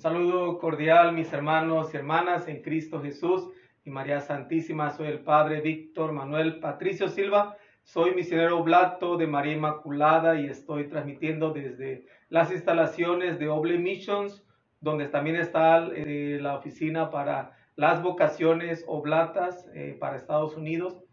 Un saludo cordial, mis hermanos y hermanas en Cristo Jesús y María Santísima. Soy el Padre Víctor Manuel Patricio Silva. Soy misionero blato de María Inmaculada y estoy transmitiendo desde las instalaciones de Oble Missions, donde también está eh, la oficina para las vocaciones oblatas eh, para Estados Unidos.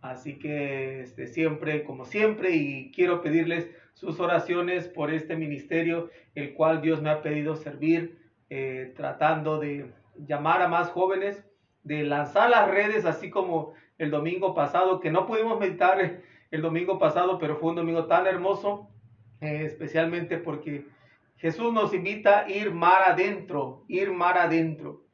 Así que este, siempre, como siempre, y quiero pedirles sus oraciones por este ministerio, el cual Dios me ha pedido servir, eh, tratando de llamar a más jóvenes, de lanzar las redes, así como el domingo pasado, que no pudimos meditar el domingo pasado, pero fue un domingo tan hermoso, eh, especialmente porque Jesús nos invita a ir mar adentro, ir mar adentro,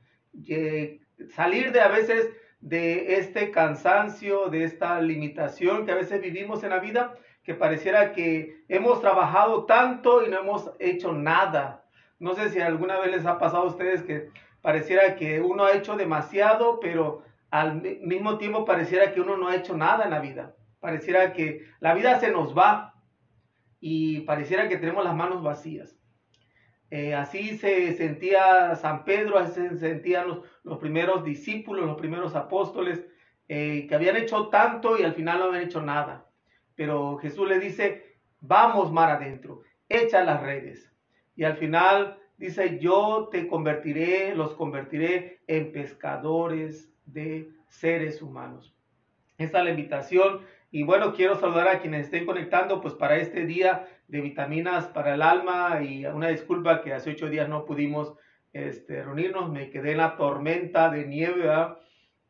salir de a veces de este cansancio, de esta limitación que a veces vivimos en la vida, que pareciera que hemos trabajado tanto y no hemos hecho nada. No sé si alguna vez les ha pasado a ustedes que pareciera que uno ha hecho demasiado, pero al mismo tiempo pareciera que uno no ha hecho nada en la vida. Pareciera que la vida se nos va y pareciera que tenemos las manos vacías. Eh, así se sentía San Pedro, así se sentían los, primeros discípulos, los primeros apóstoles, eh, que habían hecho tanto y al final no habían hecho nada. Pero Jesús le dice, vamos mar adentro, echa las redes. Y al final dice, yo te convertiré, los convertiré en pescadores de seres humanos. Esta es la invitación. Y bueno, quiero saludar a quienes estén conectando, pues para este día de vitaminas para el alma y una disculpa que hace ocho días no pudimos este, reunirnos, me quedé en la tormenta de nieve.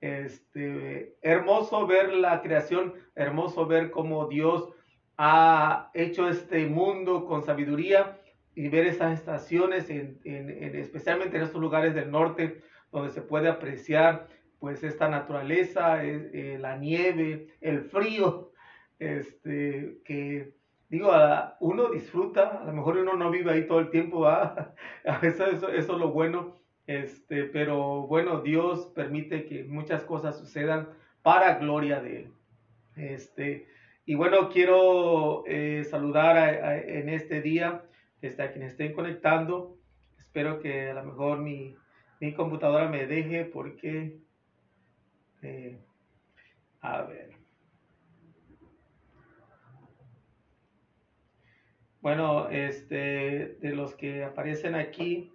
Este, hermoso ver la creación, hermoso ver cómo Dios ha hecho este mundo con sabiduría y ver esas estaciones, en, especialmente en estos lugares del norte, donde se puede apreciar pues esta naturaleza, eh, la nieve, el frío, este, que digo, uno disfruta, a lo mejor uno no vive ahí todo el tiempo, a veces eso, eso, es lo bueno, este, pero bueno, Dios permite que muchas cosas sucedan para gloria de Él. Este, y bueno, quiero eh, saludar en este día este, a quienes estén conectando. Espero que a lo mejor mi, mi computadora me deje porque, eh, a ver. Bueno, este, de los que aparecen aquí,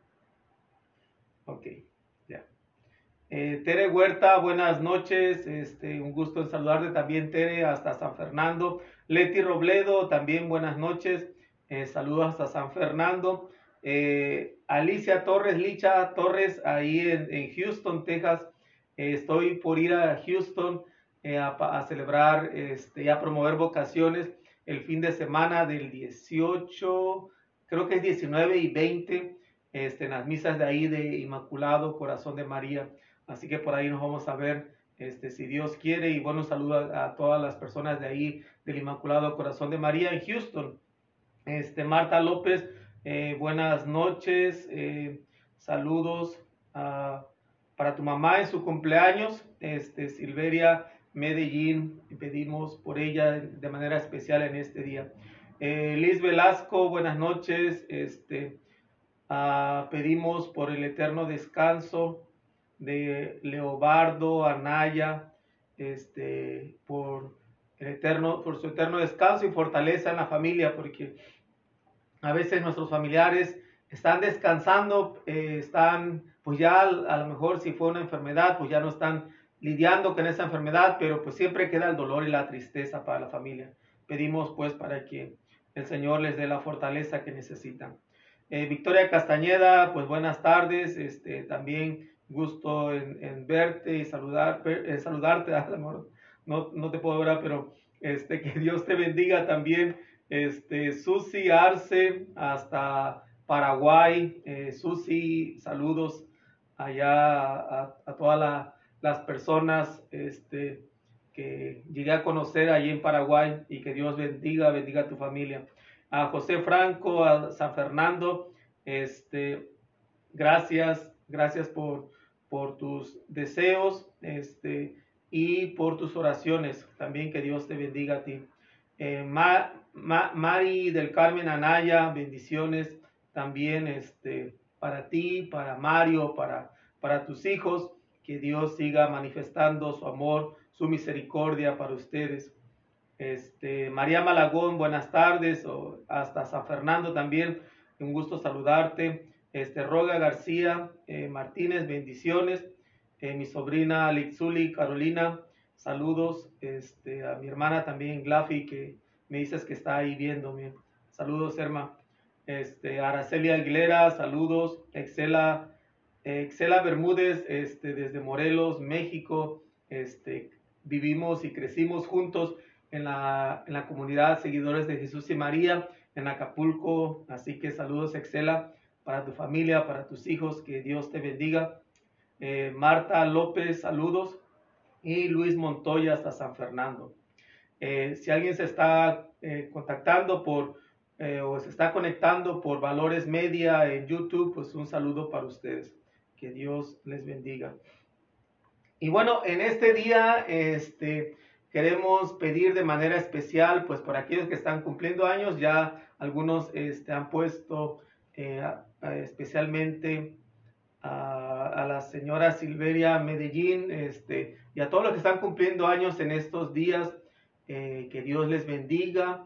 ok, ya. Eh, Tere Huerta, buenas noches, este, un gusto en saludarte también, Tere, hasta San Fernando. Leti Robledo, también buenas noches, eh, saludos hasta San Fernando. Eh, Alicia Torres, Licha Torres, ahí en, Houston, Texas. estoy por ir a Houston a, a, celebrar este, y a promover vocaciones el fin de semana del 18, creo que es 19 y 20, este, en las misas de ahí de Inmaculado Corazón de María. Así que por ahí nos vamos a ver, este, si Dios quiere. Y bueno, saludo a, todas las personas de ahí del Inmaculado Corazón de María en Houston. Este, Marta López, eh, buenas noches, eh, saludos para tu mamá en su cumpleaños, este, Silveria Medellín pedimos por ella de manera especial en este día. Eh, Liz Velasco, buenas noches. Este, ah, pedimos por el eterno descanso de Leobardo, Anaya, este, por, el eterno, por su eterno descanso y fortaleza en la familia, porque a veces nuestros familiares están descansando, eh, están, pues ya a lo mejor si fue una enfermedad, pues ya no están lidiando con esa enfermedad, pero pues siempre queda el dolor y la tristeza para la familia. Pedimos pues para que el Señor les dé la fortaleza que necesitan. Eh, Victoria Castañeda, pues buenas tardes, este, también gusto en, verte y saludar, eh, saludarte, amor. No, no te puedo ver, pero este, que Dios te bendiga también. Este, Susi Arce, hasta Paraguay. Eh, Susi, saludos allá a, a toda la las personas este, que llegué a conocer allí en Paraguay y que Dios bendiga, bendiga a tu familia. A José Franco, a San Fernando, este, gracias, gracias por, por tus deseos este, y por tus oraciones. También que Dios te bendiga a ti. Eh, Mari del Carmen Anaya, bendiciones también este, para ti, para Mario, para, para tus hijos, que Dios siga manifestando su amor, su misericordia para ustedes. Este, María Malagón, buenas tardes, o hasta San Fernando también, un gusto saludarte. Este, Roga García eh, Martínez, bendiciones. Eh, mi sobrina Lixuli Carolina, saludos. Este, a mi hermana también, Glafi, que me dices que está ahí viéndome. Saludos, hermano. Este, Araceli Aguilera, saludos. Excela, Excela Bermúdez, este, desde Morelos, México. Este, vivimos y crecimos juntos en la, en la comunidad Seguidores de Jesús y María en Acapulco. Así que saludos, Excela, para tu familia, para tus hijos. Que Dios te bendiga. Eh, Marta López, saludos. Y Luis Montoya hasta San Fernando. Eh, si alguien se está eh, contactando por o se está conectando por Valores Media en YouTube, pues un saludo para ustedes. Que Dios les bendiga. Y bueno, en este día, este, queremos pedir de manera especial, pues por aquellos que están cumpliendo años, ya algunos este, han puesto eh, especialmente a, la señora Silveria Medellín este, y a todos los que están cumpliendo años en estos días, eh, que Dios les bendiga,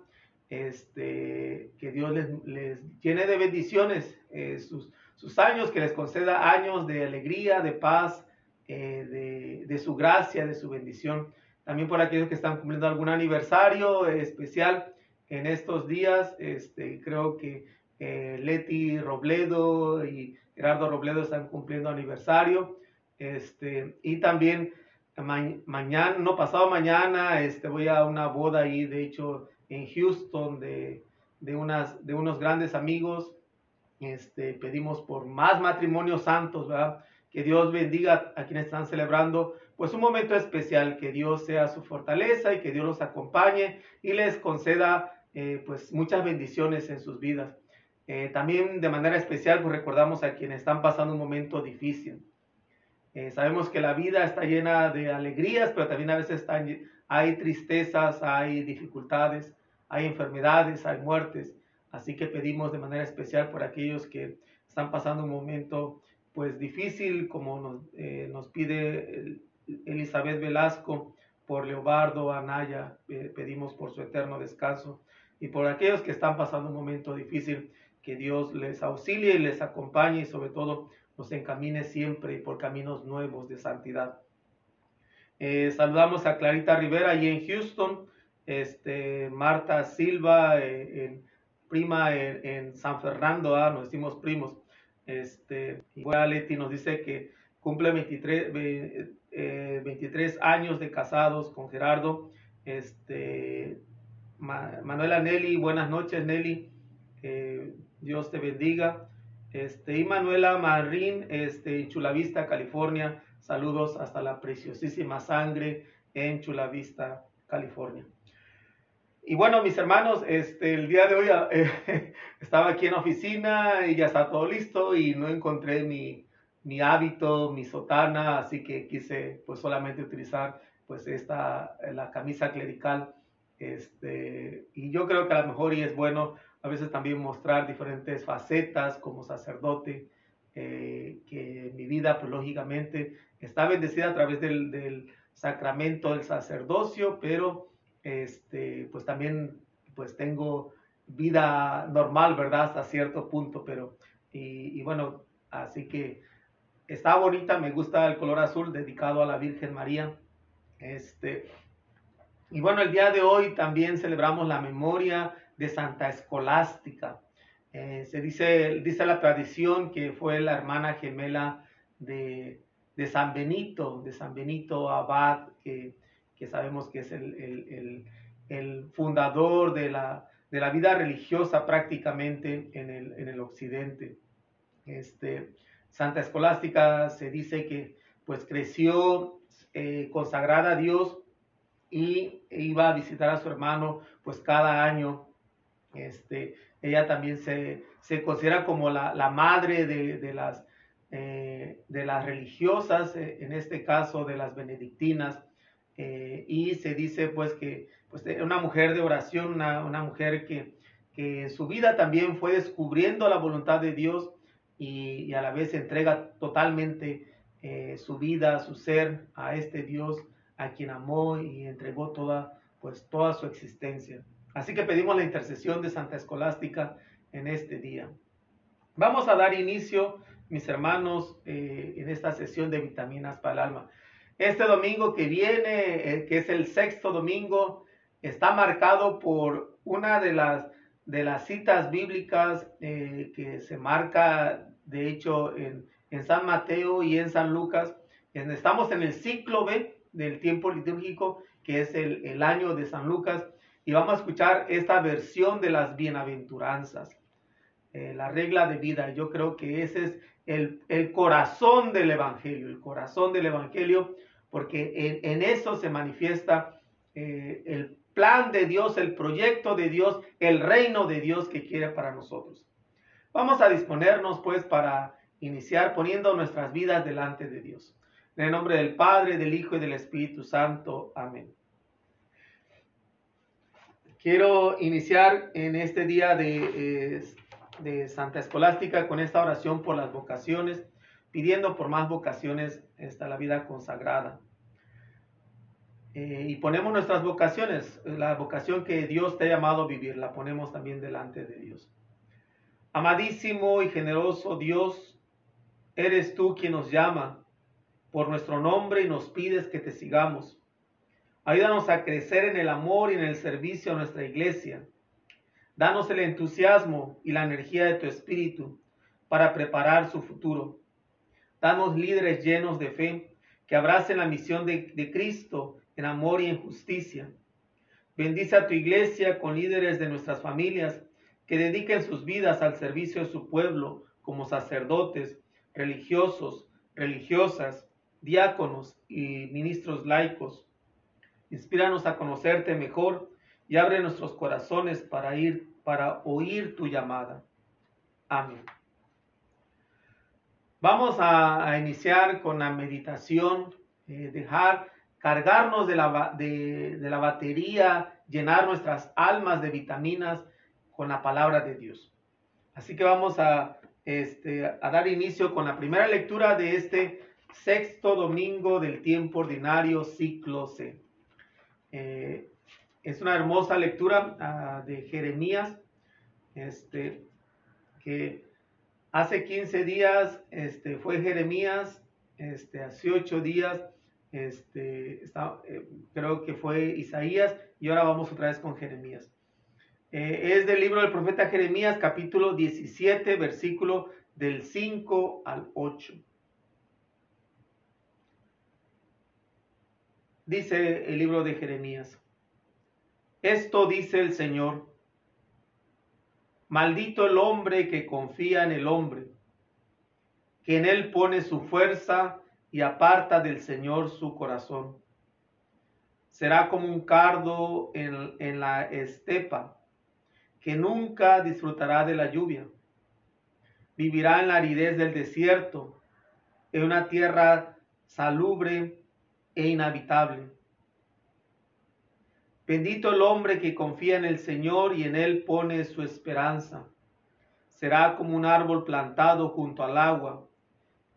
este, que Dios les, llene de bendiciones eh, sus, sus, años, que les conceda años de alegría, de paz, de, de su gracia, de su bendición también por aquellos que están cumpliendo algún aniversario especial en estos días. Este, creo que eh, Leti Robledo y Gerardo Robledo están cumpliendo aniversario. Este, y también mañana, no pasado mañana, este, voy a una boda ahí, de hecho, en Houston de, de, unas, de unos grandes amigos. Este, pedimos por más matrimonios santos, ¿verdad? Que Dios bendiga a quienes están celebrando pues un momento especial, que Dios sea su fortaleza y que Dios los acompañe y les conceda eh, pues muchas bendiciones en sus vidas. Eh, también de manera especial pues recordamos a quienes están pasando un momento difícil. Eh, sabemos que la vida está llena de alegrías, pero también a veces están, hay tristezas, hay dificultades, hay enfermedades, hay muertes. Así que pedimos de manera especial por aquellos que están pasando un momento pues difícil, como nos, nos pide el, Elizabeth Velasco, por Leobardo Anaya, pedimos por su eterno descanso y por aquellos que están pasando un momento difícil, que Dios les auxilie y les acompañe y sobre todo los encamine siempre por caminos nuevos de santidad. Eh, saludamos a Clarita Rivera allí en Houston, este, Marta Silva, eh, prima en, San Fernando, ah, nos decimos primos. Este, igual Leti nos dice que cumple 23, 23 eh, años de casados con Gerardo. Este, Manuela Nelly, buenas noches Nelly, Dios te bendiga. Este, y Manuela Marín, este, Chulavista, California, saludos hasta la preciosísima sangre en Chulavista, California. Y bueno, mis hermanos, este, el día de hoy eh, estaba aquí en oficina y ya está todo listo y no encontré mi, mi hábito, mi sotana, así que quise pues solamente utilizar pues esta, la camisa clerical. Este, y yo creo que a lo mejor y es bueno a veces también mostrar diferentes facetas como sacerdote, eh, que mi vida pues lógicamente está bendecida a través del, del sacramento del sacerdocio, pero este, pues también pues tengo vida normal, ¿verdad? Hasta cierto punto, pero y, y bueno, así que está bonita, me gusta el color azul dedicado a la Virgen María. Este, y bueno, el día de hoy también celebramos la memoria de Santa Escolástica. Eh, se dice, dice la tradición que fue la hermana gemela de, San Benito, de San Benito Abad, que, sabemos que es el, fundador de la, de la, vida religiosa prácticamente en el, en el occidente. Este, Santa Escolástica se dice que pues creció eh, consagrada a Dios y iba a visitar a su hermano pues cada año. Este, ella también se, considera como la, madre de, las, eh, de las religiosas, eh, en este caso de las benedictinas, y se dice pues que pues, una mujer de oración, una, una mujer que, que en su vida también fue descubriendo la voluntad de Dios y, a la vez entrega totalmente eh, su vida, su ser a este Dios a quien amó y entregó toda, pues, toda su existencia. Así que pedimos la intercesión de Santa Escolástica en este día. Vamos a dar inicio, mis hermanos, eh, en esta sesión de vitaminas para el alma. Este domingo que viene, eh, que es el sexto domingo, está marcado por una de las, de las citas bíblicas eh, que se marca, de hecho, en, en, San Mateo y en San Lucas. Estamos en el ciclo B del tiempo litúrgico, que es el, el año de San Lucas, y vamos a escuchar esta versión de las bienaventuranzas. Eh, la regla de vida. Yo creo que ese es el, el, corazón del Evangelio, el corazón del Evangelio, porque en, eso se manifiesta eh, el plan de Dios, el proyecto de Dios, el reino de Dios que quiere para nosotros. Vamos a disponernos pues para iniciar poniendo nuestras vidas delante de Dios. En el nombre del Padre, del Hijo y del Espíritu Santo. Amén. Quiero iniciar en este día de eh, de Santa Escolástica con esta oración por las vocaciones, pidiendo por más vocaciones esta la vida consagrada. Eh, y ponemos nuestras vocaciones, la vocación que Dios te ha llamado a vivir, la ponemos también delante de Dios. Amadísimo y generoso Dios, eres tú quien nos llama por nuestro nombre y nos pides que te sigamos. Ayúdanos a crecer en el amor y en el servicio a nuestra iglesia Danos el entusiasmo y la energía de tu espíritu para preparar su futuro. Danos líderes llenos de fe que abracen la misión de, Cristo en amor y en justicia. Bendice a tu iglesia con líderes de nuestras familias que dediquen sus vidas al servicio de su pueblo como sacerdotes, religiosos, religiosas, diáconos y ministros laicos. Inspíranos a conocerte mejor y abre nuestros corazones para ir, para oír tu llamada. Amén. Vamos a, iniciar con la meditación, eh, dejar cargarnos de la, de, la batería, llenar nuestras almas de vitaminas con la palabra de Dios. Así que vamos a, este, a dar inicio con la primera lectura de este sexto domingo del tiempo ordinario, ciclo C. Eh, es una hermosa lectura ah, de Jeremías, este, que hace 15 días este, fue Jeremías, este, hace 8 días este, eh, creo que fue Isaías y ahora vamos otra vez con Jeremías. Eh, es del libro del profeta Jeremías, capítulo 17, versículo del 5 al 8. Dice el libro de Jeremías. Esto dice el Señor. Maldito el hombre que confía en el hombre, que en él pone su fuerza y aparta del Señor su corazón. Será como un cardo en, en la estepa, que nunca disfrutará de la lluvia. Vivirá en la aridez del desierto, en una tierra salubre e inhabitable Bendito el hombre que confía en el Señor y en Él pone su esperanza. Será como un árbol plantado junto al agua,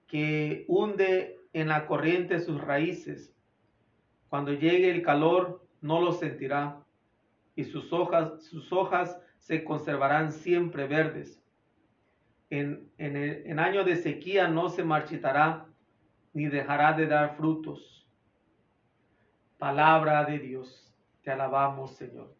que hunde en la corriente sus raíces. Cuando llegue el calor, no lo sentirá, y sus hojas, sus hojas se conservarán siempre verdes. En, en, en año de sequía no se marchitará, ni dejará de dar frutos. Palabra de Dios. Te alabamos, Señor.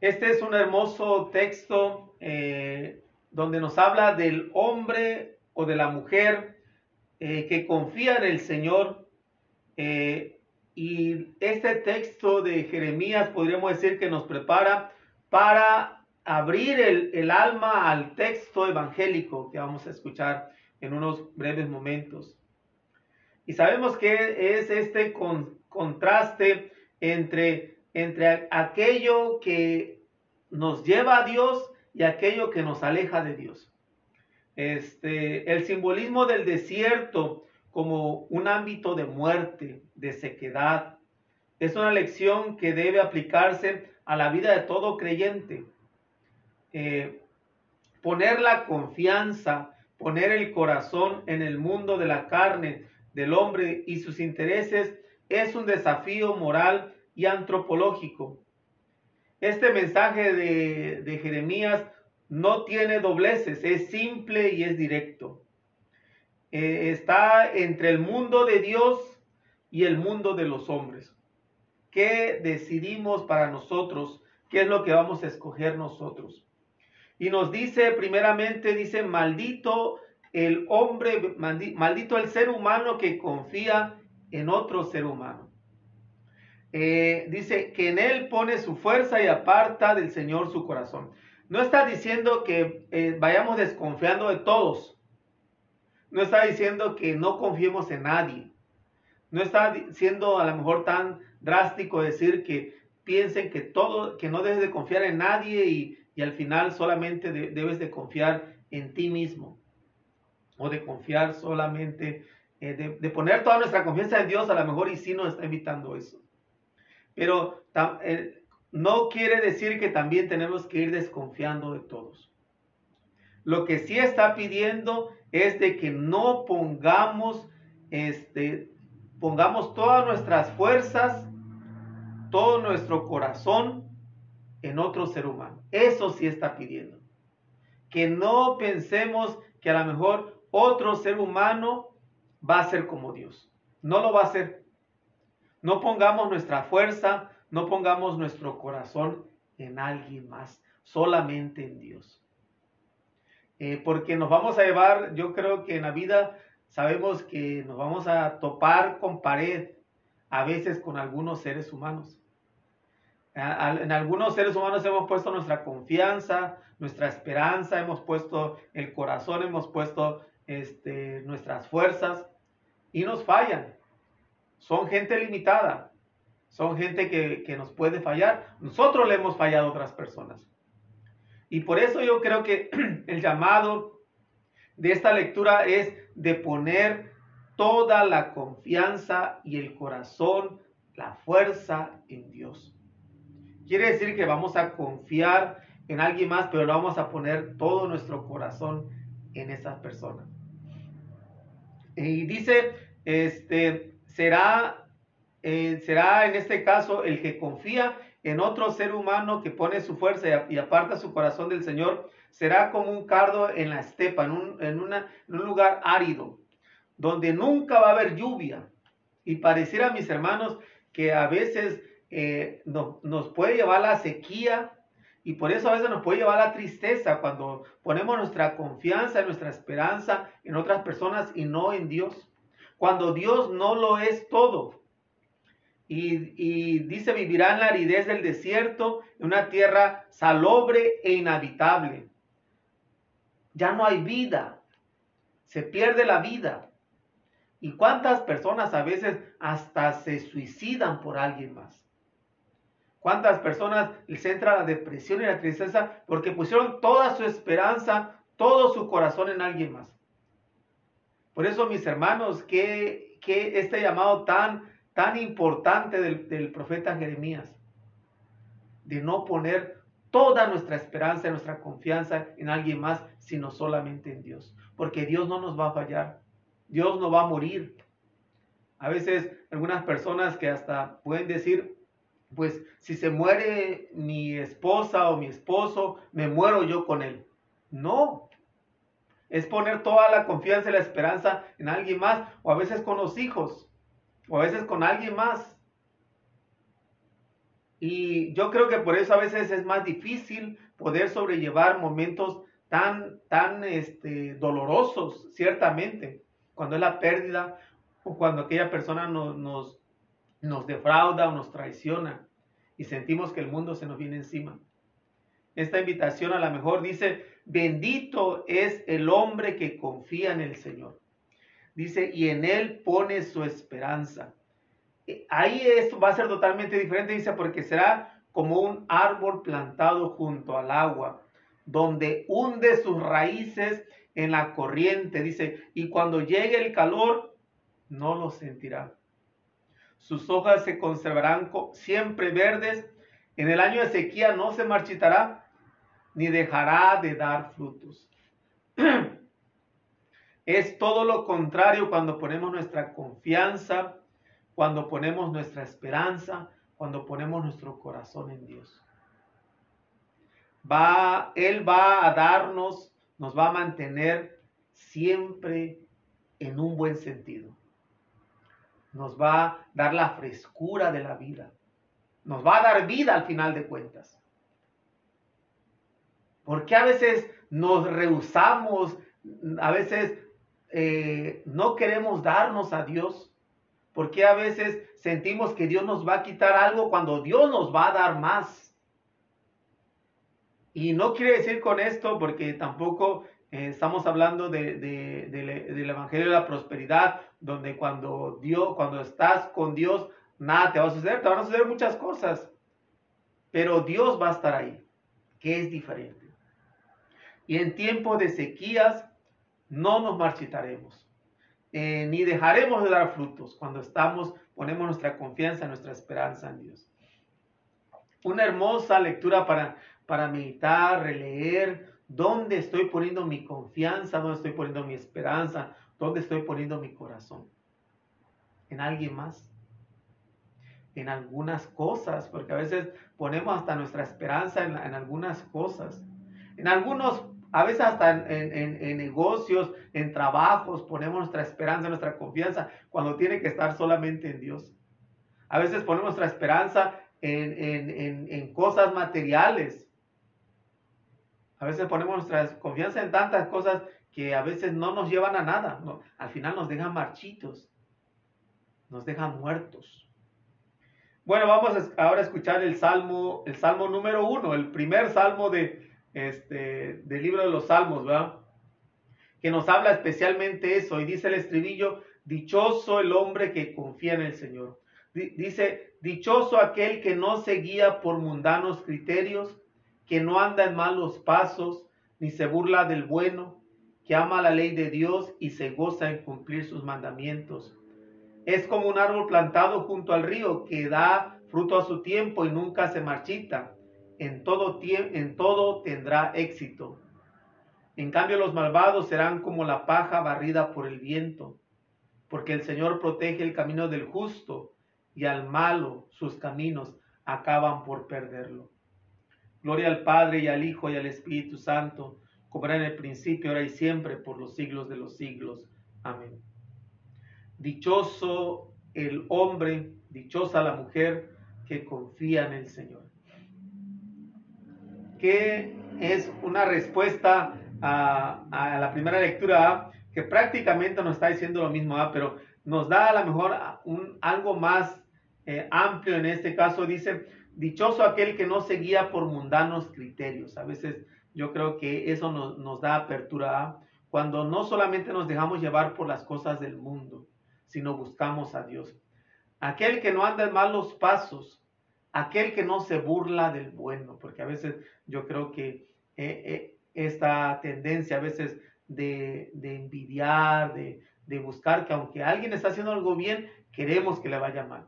Este es un hermoso texto eh, donde nos habla del hombre o de la mujer eh, que confía en el Señor. Eh, y este texto de Jeremías podríamos decir que nos prepara para abrir el, alma al texto evangélico que vamos a escuchar en unos breves momentos. Y sabemos que es este contraste entre, entre aquello que nos lleva a Dios y aquello que nos aleja de Dios. Este, el simbolismo del desierto como un ámbito de muerte, de sequedad, es una lección que debe aplicarse a la vida de todo creyente. Eh, poner la confianza, poner el corazón en el mundo de la carne, del hombre y sus intereses es un desafío moral y antropológico. Este mensaje de, Jeremías no tiene dobleces, es simple y es directo. Eh, está entre el mundo de Dios y el mundo de los hombres. ¿Qué decidimos para nosotros? ¿Qué es lo que vamos a escoger nosotros? Y nos dice, primeramente, dice, maldito el hombre, maldito el ser humano que confía en otro ser humano. Eh, dice que en él pone su fuerza y aparta del Señor su corazón. No está diciendo que eh, vayamos desconfiando de todos. No está diciendo que no confiemos en nadie. No está siendo a lo mejor tan drástico decir que piensen que todo, que no debes de confiar en nadie y, al final solamente debes de confiar en ti mismo. O de confiar solamente, eh, de, poner toda nuestra confianza en Dios, a lo mejor y sí nos está invitando eso. Pero eh, no quiere decir que también tenemos que ir desconfiando de todos. Lo que sí está pidiendo es de que no pongamos, este, pongamos todas nuestras fuerzas, todo nuestro corazón en otro ser humano. Eso sí está pidiendo. Que no pensemos que a lo mejor otro ser humano va a ser como Dios. No lo va a ser. No pongamos nuestra fuerza, no pongamos nuestro corazón en alguien más, solamente en Dios. Eh, porque nos vamos a llevar, yo creo que en la vida sabemos que nos vamos a topar con pared, a veces con algunos seres humanos. En algunos seres humanos hemos puesto nuestra confianza, nuestra esperanza, hemos puesto el corazón, hemos puesto este, nuestras fuerzas y nos fallan son gente limitada, son gente que, nos puede fallar. Nosotros le hemos fallado a otras personas. Y por eso yo creo que el llamado de esta lectura es de poner toda la confianza y el corazón, la fuerza en Dios. Quiere decir que vamos a confiar en alguien más, pero vamos a poner todo nuestro corazón en esa persona. Y dice, este, será, eh, será en este caso el que confía en otro ser humano que pone su fuerza y, aparta su corazón del Señor, será como un cardo en la estepa, en un, en un lugar árido, donde nunca va a haber lluvia. Y pareciera, mis hermanos, que a veces eh, nos puede llevar la sequía y por eso a veces nos puede llevar la tristeza cuando ponemos nuestra confianza, nuestra esperanza en otras personas y no en Dios cuando Dios no lo es todo. Y, dice, vivirá en la aridez del desierto, en una tierra salobre e inhabitable. Ya no hay vida, se pierde la vida. ¿Y cuántas personas a veces hasta se suicidan por alguien más? ¿Cuántas personas les entra la depresión y la tristeza porque pusieron toda su esperanza, todo su corazón en alguien más? Por eso, mis hermanos, que, este llamado tan, tan importante del, del profeta Jeremías, de no poner toda nuestra esperanza, nuestra confianza en alguien más, sino solamente en Dios. Porque Dios no nos va a fallar. Dios no va a morir. A veces algunas personas que hasta pueden decir, pues si se muere mi esposa o mi esposo, me muero yo con él. No, es poner toda la confianza y la esperanza en alguien más, o a veces con los hijos, o a veces con alguien más. Y yo creo que por eso a veces es más difícil poder sobrellevar momentos tan, tan este, dolorosos, ciertamente, cuando es la pérdida o cuando aquella persona nos, nos, nos defrauda o nos traiciona y sentimos que el mundo se nos viene encima. Esta invitación a lo mejor dice, bendito es el hombre que confía en el Señor. Dice, y en él pone su esperanza. Eh, ahí esto va a ser totalmente diferente, dice, porque será como un árbol plantado junto al agua, donde hunde sus raíces en la corriente, dice, y cuando llegue el calor, no lo sentirá. Sus hojas se conservarán siempre verdes En el año de sequía no se marchitará ni dejará de dar frutos. Es todo lo contrario cuando ponemos nuestra confianza, cuando ponemos nuestra esperanza, cuando ponemos nuestro corazón en Dios. Va, Él va a darnos, nos va a mantener siempre en un buen sentido. Nos va a dar la frescura de la vida. Nos va a dar vida al final de cuentas. Porque a veces nos rehusamos, a veces eh, no queremos darnos a Dios? porque a veces sentimos que Dios nos va a quitar algo cuando Dios nos va a dar más? Y no quiere decir con esto, porque tampoco eh, estamos hablando de, del Evangelio de la Prosperidad, donde cuando, Dios, cuando estás con Dios, nada te va a suceder, te van a suceder muchas cosas, pero Dios va a estar ahí, que es diferente. Y en tiempo de sequías, no nos marchitaremos, eh, ni dejaremos de dar frutos cuando estamos, ponemos nuestra confianza, nuestra esperanza en Dios. Una hermosa lectura para, para meditar, releer, dónde estoy poniendo mi confianza, dónde estoy poniendo mi esperanza, dónde estoy poniendo mi corazón. ¿En alguien más? En algunas cosas, porque a veces ponemos hasta nuestra esperanza en, en algunas cosas. En algunos a veces hasta en, negocios, en trabajos, ponemos nuestra esperanza, nuestra confianza, cuando tiene que estar solamente en Dios. A veces ponemos nuestra esperanza en, cosas materiales. A veces ponemos nuestra confianza en tantas cosas que a veces no nos llevan a nada. al final nos dejan marchitos, nos dejan muertos. Bueno, vamos ahora a escuchar el salmo, el salmo número uno, el primer salmo de, este, del libro de los Salmos, ¿verdad? Que nos habla especialmente eso y dice el estribillo, dichoso el hombre que confía en el Señor. Dice, dichoso aquel que no se guía por mundanos criterios, que no anda en malos pasos, ni se burla del bueno, que ama la ley de Dios y se goza en cumplir sus mandamientos. Es como un árbol plantado junto al río que da fruto a su tiempo y nunca se marchita en todo, en todo tendrá éxito. En cambio los malvados serán como la paja barrida por el viento, porque el Señor protege el camino del justo y al malo sus caminos acaban por perderlo. Gloria al Padre y al Hijo y al Espíritu Santo, como en el principio, ahora y siempre, por los siglos de los siglos. Amén. Dichoso el hombre, dichosa la mujer que confía en el Señor que es una respuesta a, la primera lectura, que prácticamente nos está diciendo lo mismo, pero nos da a lo mejor algo más eh, amplio en este caso. Dice, dichoso aquel que no se guía por mundanos criterios. A veces yo creo que eso nos, nos da apertura cuando no solamente nos dejamos llevar por las cosas del mundo, sino buscamos a Dios. Aquel que no anda en malos pasos, aquel que no se burla del bueno, porque a veces yo creo que eh, eh, esta tendencia a veces de, envidiar, de, buscar que aunque alguien está haciendo algo bien, queremos que le vaya mal.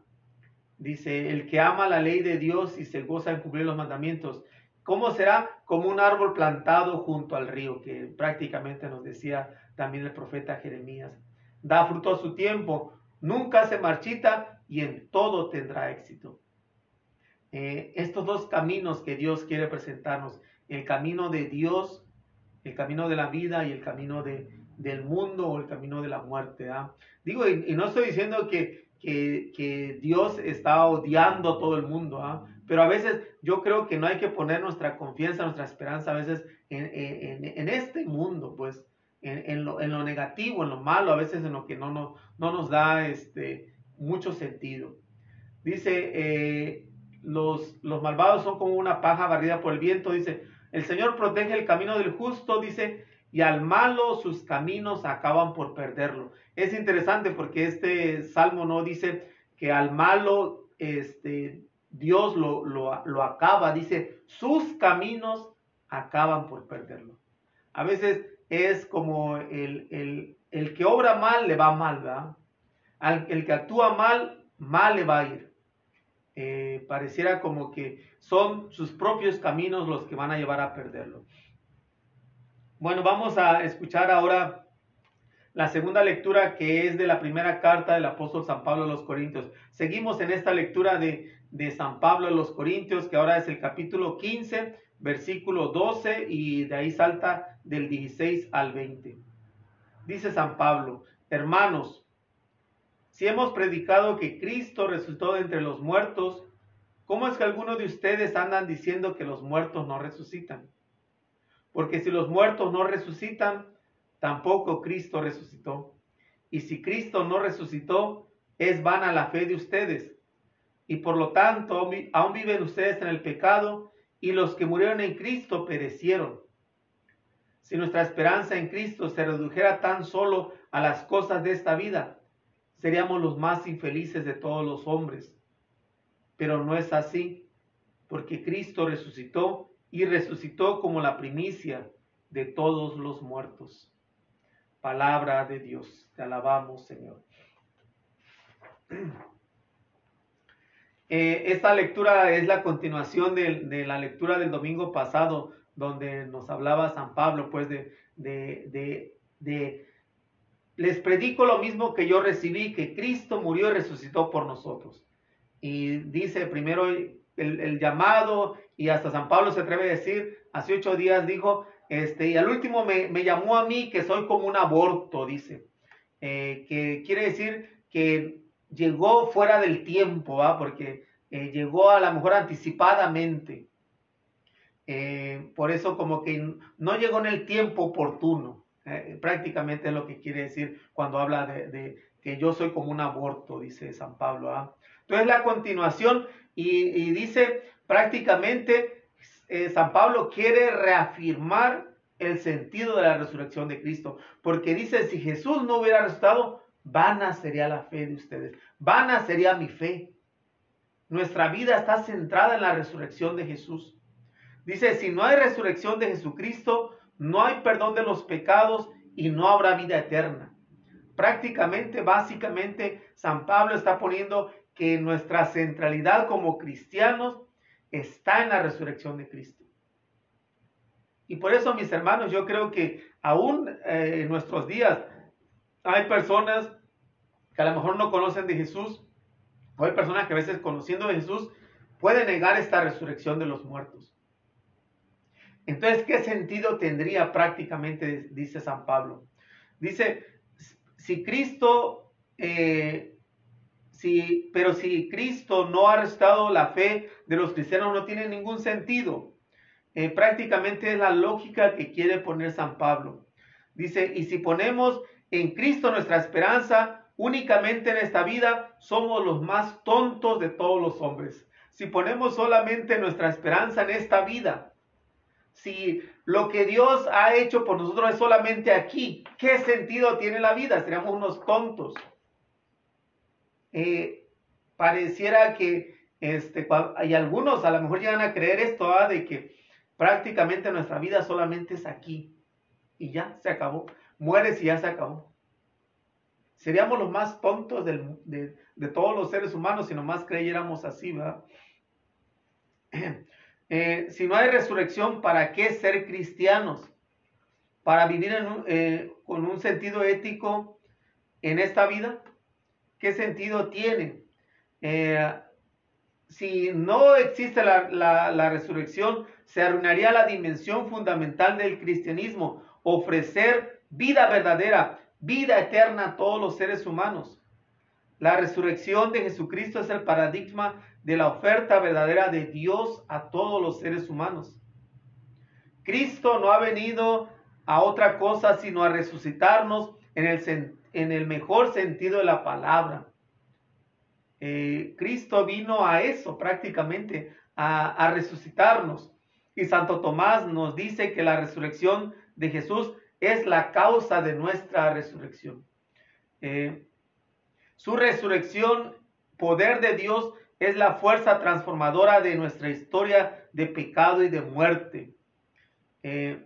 Dice, el que ama la ley de Dios y se goza en cumplir los mandamientos, ¿cómo será? Como un árbol plantado junto al río, que prácticamente nos decía también el profeta Jeremías. Da fruto a su tiempo, nunca se marchita y en todo tendrá éxito. Eh, estos dos caminos que Dios quiere presentarnos, el camino de Dios, el camino de la vida y el camino de, del mundo o el camino de la muerte. ¿ah? Digo, y, no estoy diciendo que, que, Dios está odiando a todo el mundo, ¿ah? pero a veces yo creo que no hay que poner nuestra confianza, nuestra esperanza a veces en, este mundo, pues. En, lo, negativo, en lo malo, a veces en lo que no nos da este, mucho sentido. Dice, eh, los, malvados son como una paja barrida por el viento, dice, el Señor protege el camino del justo, dice, y al malo sus caminos acaban por perderlo. Es interesante porque este salmo no dice que al malo este, Dios lo, lo, acaba, dice, sus caminos acaban por perderlo. A veces es como el, el, que obra mal le va mal, ¿verdad? Al, el que actúa mal, mal le va a ir. eh, pareciera como que son sus propios caminos los que van a llevar a perderlo. Bueno, vamos a escuchar ahora la segunda lectura que es de la primera carta del apóstol San Pablo a los Corintios. Seguimos en esta lectura de, de San Pablo a los Corintios, que ahora es el capítulo 15, versículo 12, y de ahí salta del 16 al 20. Dice San Pablo, hermanos, si hemos predicado que Cristo resucitó de entre los muertos, ¿cómo es que algunos de ustedes andan diciendo que los muertos no resucitan? Porque si los muertos no resucitan, tampoco Cristo resucitó. Y si Cristo no resucitó, es vana la fe de ustedes. Y por lo tanto, aún viven ustedes en el pecado, y los que murieron en Cristo perecieron. Si nuestra esperanza en Cristo se redujera tan solo a las cosas de esta vida, seríamos los más infelices de todos los hombres. Pero no es así, porque Cristo resucitó y resucitó como la primicia de todos los muertos. Palabra de Dios, te alabamos Señor. Eh, esta lectura es la continuación de, la lectura del domingo pasado, donde nos hablaba San Pablo, pues de, de, de les predico lo mismo que yo recibí, que Cristo murió y resucitó por nosotros. Y dice primero el, llamado, y hasta San Pablo se atreve a decir, hace ocho días dijo, este, y al último me, llamó a mí que soy como un aborto, dice, eh, que quiere decir que llegó fuera del tiempo, ¿va? porque eh, llegó a lo mejor anticipadamente. Eh, por eso como que no llegó en el tiempo oportuno. Prácticamente es lo que quiere decir cuando habla de, que yo soy como un aborto, dice San Pablo. ¿ah? Entonces la continuación y, dice prácticamente eh, San Pablo quiere reafirmar el sentido de la resurrección de Cristo, porque dice, si Jesús no hubiera resucitado, vana sería la fe de ustedes, vana sería mi fe. Nuestra vida está centrada en la resurrección de Jesús. Dice, si no hay resurrección de Jesucristo, no hay perdón de los pecados y no habrá vida eterna. Prácticamente, básicamente, San Pablo está poniendo que nuestra centralidad como cristianos está en la resurrección de Cristo. Y por eso, mis hermanos, yo creo que aún eh, en nuestros días hay personas que a lo mejor no conocen de Jesús, o hay personas que a veces conociendo de Jesús pueden negar esta resurrección de los muertos. Entonces, ¿qué sentido tendría prácticamente, dice San Pablo? Dice, si Cristo, eh, si, pero si Cristo no ha restado la fe de los cristianos, no tiene ningún sentido. Eh, prácticamente es la lógica que quiere poner San Pablo. Dice, y si ponemos en Cristo nuestra esperanza únicamente en esta vida, somos los más tontos de todos los hombres. Si ponemos solamente nuestra esperanza en esta vida, si lo que Dios ha hecho por nosotros es solamente aquí, ¿qué sentido tiene la vida? Seríamos unos tontos. Eh, pareciera que este, hay algunos a lo mejor llegan a creer esto, ¿ah? de que prácticamente nuestra vida solamente es aquí y ya se acabó. Mueres y ya se acabó. Seríamos los más tontos de, todos los seres humanos si nomás creyéramos así, ¿verdad? Eh, si no hay resurrección, ¿para qué ser cristianos? ¿Para vivir eh, con un sentido ético en esta vida? ¿Qué sentido tiene? Eh, si no existe la, resurrección, se arruinaría la dimensión fundamental del cristianismo, ofrecer vida verdadera, vida eterna a todos los seres humanos. La resurrección de Jesucristo es el paradigma de la oferta verdadera de Dios a todos los seres humanos. Cristo no ha venido a otra cosa sino a resucitarnos en el, en el mejor sentido de la palabra. Eh, Cristo vino a eso prácticamente, a, resucitarnos. Y Santo Tomás nos dice que la resurrección de Jesús es la causa de nuestra resurrección. Eh, su resurrección, poder de Dios, es la fuerza transformadora de nuestra historia de pecado y de muerte. Eh,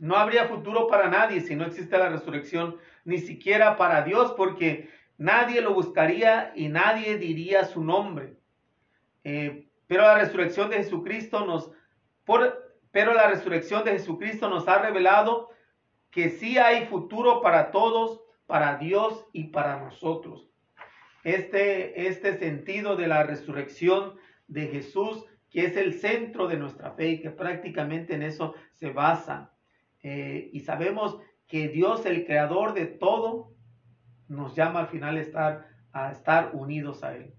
no habría futuro para nadie si no existe la resurrección, ni siquiera para Dios, porque nadie lo buscaría y nadie diría su nombre. Eh, pero la resurrección de Jesucristo nos, pero la resurrección de Jesucristo nos ha revelado que sí hay futuro para todos, para Dios y para nosotros. Este, este sentido de la resurrección de Jesús, que es el centro de nuestra fe y que prácticamente en eso se basa. Eh, y sabemos que Dios, el creador de todo, nos llama al final a estar, unidos a Él.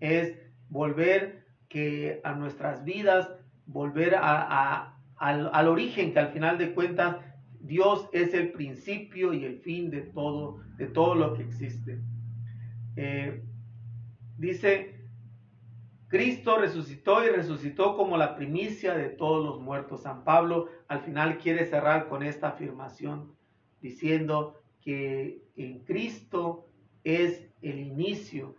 Es volver que a nuestras vidas, volver a, al, origen, que al final de cuentas Dios es el principio y el fin de todo, de todo lo que existe. Eh, dice, Cristo resucitó y resucitó como la primicia de todos los muertos. San Pablo al final quiere cerrar con esta afirmación diciendo que en Cristo es el inicio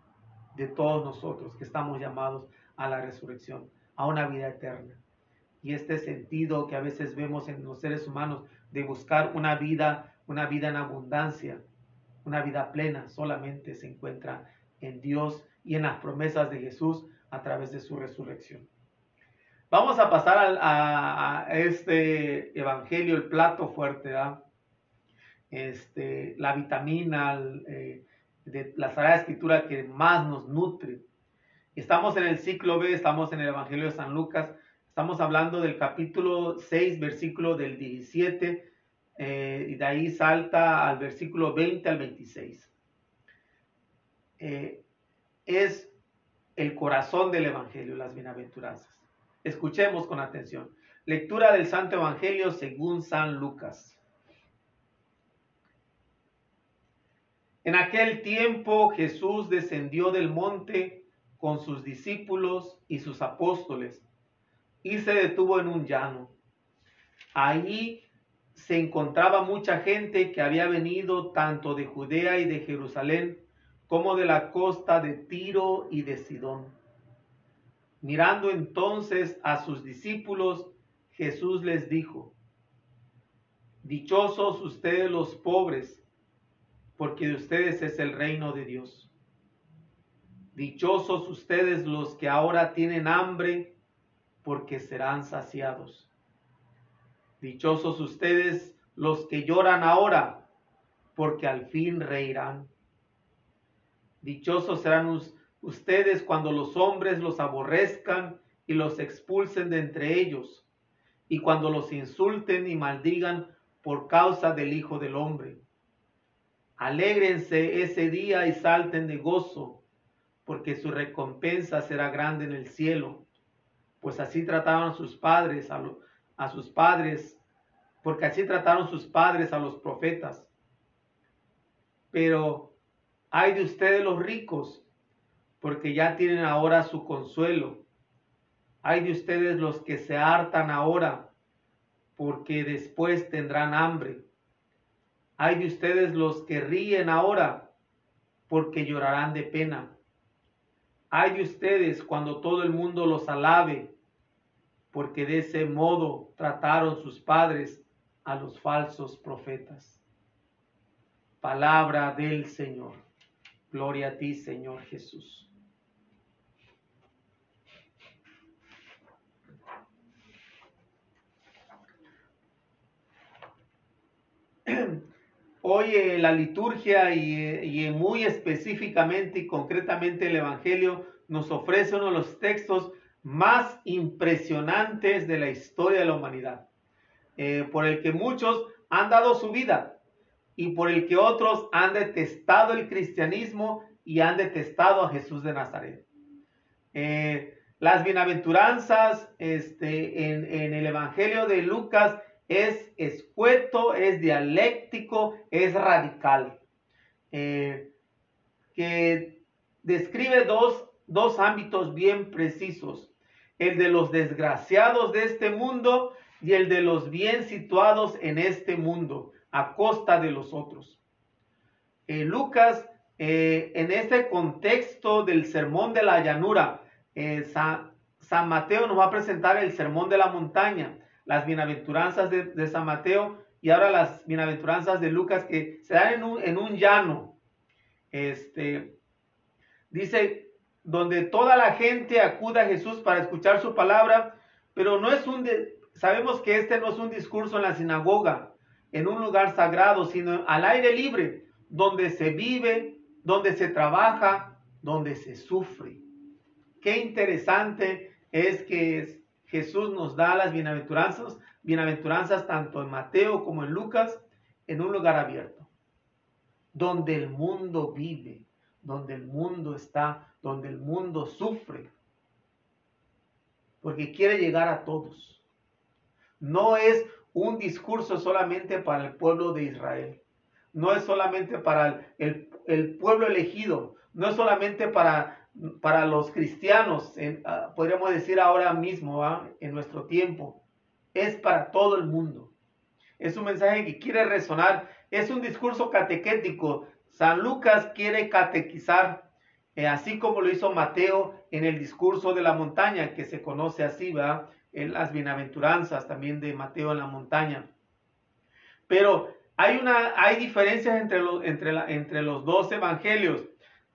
de todos nosotros que estamos llamados a la resurrección, a una vida eterna. Y este sentido que a veces vemos en los seres humanos de buscar una vida, una vida en abundancia, una vida plena, solamente se encuentra en Dios y en las promesas de Jesús a través de su resurrección. Vamos a pasar a, este evangelio, el plato fuerte, este, la vitamina eh, de la Sagrada Escritura que más nos nutre. Estamos en el ciclo B, estamos en el Evangelio de San Lucas, estamos hablando del capítulo 6, versículo del 17, eh, y de ahí salta al versículo 20 al 26. Eh, es el corazón del Evangelio, las bienaventuranzas. Escuchemos con atención. Lectura del Santo Evangelio según San Lucas. En aquel tiempo Jesús descendió del monte con sus discípulos y sus apóstoles y se detuvo en un llano. Allí se encontraba mucha gente que había venido tanto de Judea y de Jerusalén como de la costa de Tiro y de Sidón. Mirando entonces a sus discípulos, Jesús les dijo, Dichosos ustedes los pobres, porque de ustedes es el reino de Dios. Dichosos ustedes los que ahora tienen hambre, porque serán saciados. Dichosos ustedes los que lloran ahora, porque al fin reirán. Dichosos serán ustedes cuando los hombres los aborrezcan y los expulsen de entre ellos, y cuando los insulten y maldigan por causa del Hijo del Hombre. Alégrense ese día y salten de gozo, porque su recompensa será grande en el cielo, pues así trataron a sus padres, a sus padres, porque así trataron sus padres a los profetas. Pero hay de ustedes los ricos, porque ya tienen ahora su consuelo. Hay de ustedes los que se hartan ahora, porque después tendrán hambre. Hay de ustedes los que ríen ahora, porque llorarán de pena. Hay de ustedes cuando todo el mundo los alabe, porque de ese modo trataron sus padres a los falsos profetas. Palabra del Señor. Gloria a ti, Señor Jesús. Hoy eh, la liturgia y, muy específicamente y concretamente el Evangelio nos ofrece uno de los textos más impresionantes de la historia de la humanidad, eh, por el que muchos han dado su vida, y por el que otros han detestado el cristianismo y han detestado a Jesús de Nazaret. Eh, las bienaventuranzas este, en, el Evangelio de Lucas es escueto, es dialéctico, es radical, eh, que describe dos, dos ámbitos bien precisos, el de los desgraciados de este mundo y el de los bien situados en este mundo a costa de los otros. Eh, Lucas, eh, en este contexto del sermón de la llanura, eh, San, Mateo nos va a presentar el sermón de la montaña, las bienaventuranzas de, San Mateo y ahora las bienaventuranzas de Lucas que se dan en un, llano. Este, dice, donde toda la gente acuda a Jesús para escuchar su palabra, pero no es un, sabemos que este no es un discurso en la sinagoga, en un lugar sagrado, sino al aire libre, donde se vive, donde se trabaja, donde se sufre. Qué interesante es que Jesús nos da las bienaventuranzas, bienaventuranzas tanto en Mateo como en Lucas, en un lugar abierto, donde el mundo vive, donde el mundo está, donde el mundo sufre, porque quiere llegar a todos. No es un discurso solamente para el pueblo de Israel, no es solamente para el, el pueblo elegido, no es solamente para, para los cristianos, ah, podríamos decir ahora mismo, en nuestro tiempo, es para todo el mundo. Es un mensaje que quiere resonar, es un discurso catequético. San Lucas quiere catequizar, eh, así como lo hizo Mateo en el discurso de la montaña, que se conoce así, ¿va? En las bienaventuranzas también de Mateo en la montaña. Pero hay, una, hay diferencias entre los, entre, la, entre los dos evangelios.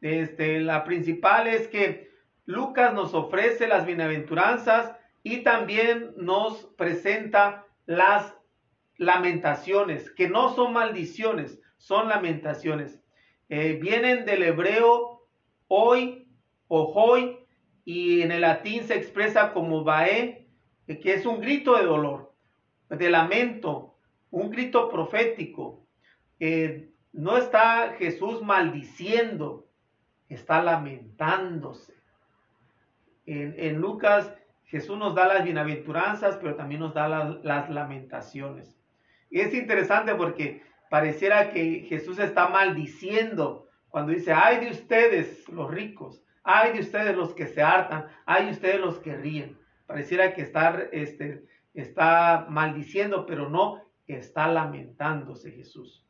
Este, la principal es que Lucas nos ofrece las bienaventuranzas y también nos presenta las lamentaciones, que no son maldiciones, son lamentaciones. Eh, vienen del hebreo hoy o hoy y en el latín se expresa como bae, que es un grito de dolor, de lamento, un grito profético. No está Jesús maldiciendo, está lamentándose. En, Lucas Jesús nos da las bienaventuranzas, pero también nos da las lamentaciones. Y es interesante porque pareciera que Jesús está maldiciendo cuando dice, ay de ustedes los ricos, ay de ustedes los que se hartan, ay de ustedes los que ríen. Pareciera que está, este, está maldiciendo, pero no está lamentándose Jesús.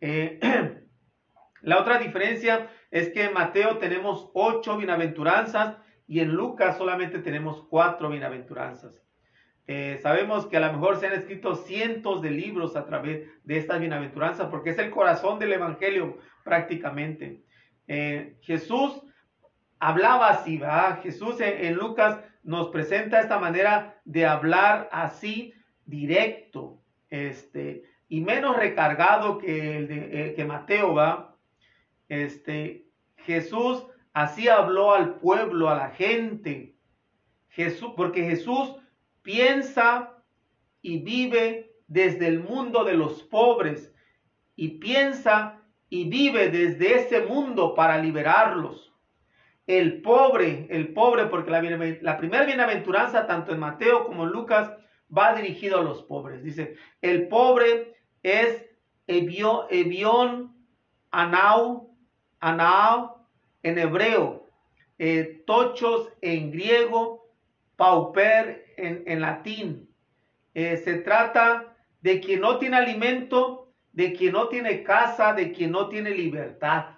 Eh, La otra diferencia es que en Mateo tenemos ocho bienaventuranzas y en Lucas solamente tenemos cuatro bienaventuranzas. Eh, sabemos que a lo mejor se han escrito cientos de libros a través de estas bienaventuranzas porque es el corazón del Evangelio prácticamente. Eh, Jesús hablaba así, ¿verdad? Jesús en, Lucas nos presenta esta manera de hablar así directo este, y menos recargado que, el de, eh, que Mateo va este, Jesús así habló al pueblo, a la gente. Jesús, porque Jesús piensa y vive desde el mundo de los pobres y piensa y vive desde ese mundo para liberarlos. El pobre, el pobre, porque la, primera bienaventuranza, tanto en Mateo como en Lucas, va dirigido a los pobres. Dice, el pobre es Evión, Anau, Anao en hebreo, eh, tochos en griego, pauper en, latín. Eh, se trata de quien no tiene alimento, de quien no tiene casa, de quien no tiene libertad.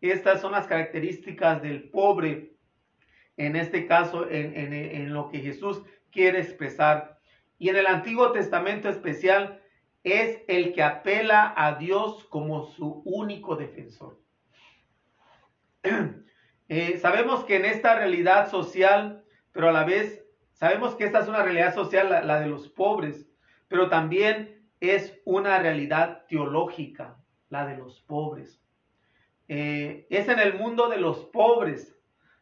Estas son las características del pobre, en este caso, en, lo que Jesús quiere expresar. Y en el Antiguo Testamento especial es el que apela a Dios como su único defensor. Eh, sabemos que en esta realidad social, pero a la vez sabemos que esta es una realidad social, la, de los pobres, pero también es una realidad teológica, la de los pobres. Eh, es en el mundo de los pobres,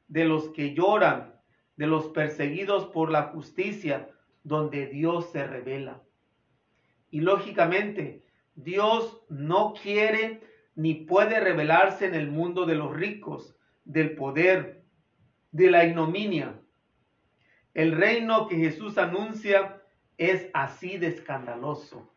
de los que lloran, de los perseguidos por la justicia, donde Dios se revela. Y lógicamente, Dios no quiere ni puede revelarse en el mundo de los ricos, del poder, de la ignominia. El reino que Jesús anuncia es así de escandaloso.